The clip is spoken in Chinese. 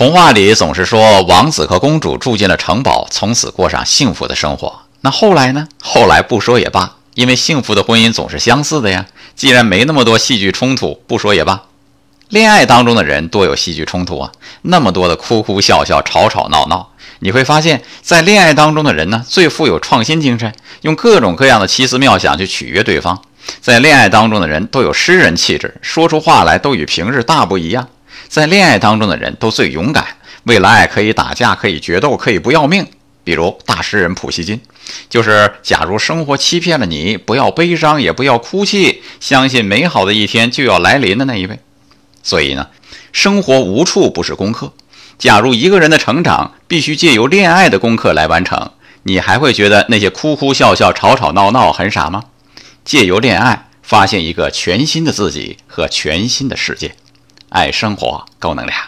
童话里总是说王子和公主住进了城堡，从此过上幸福的生活。那后来呢？后来不说也罢，因为幸福的婚姻总是相似的呀。既然没那么多戏剧冲突，不说也罢。恋爱当中的人多有戏剧冲突啊，那么多的哭哭笑笑、吵吵闹闹。你会发现在恋爱当中的人呢，最富有创新精神，用各种各样的奇思妙想去取悦对方。在恋爱当中的人都有诗人气质，说出话来都与平日大不一样。在恋爱当中的人都最勇敢，为了爱可以打架，可以决斗，可以不要命。比如大诗人普希金，就是假如生活欺骗了你，不要悲伤，也不要哭泣，相信美好的一天就要来临的那一位。所以呢，生活无处不是功课。假如一个人的成长必须借由恋爱的功课来完成，你还会觉得那些哭哭笑笑、吵吵闹闹很傻吗？借由恋爱发现一个全新的自己和全新的世界。爱生活，高能量。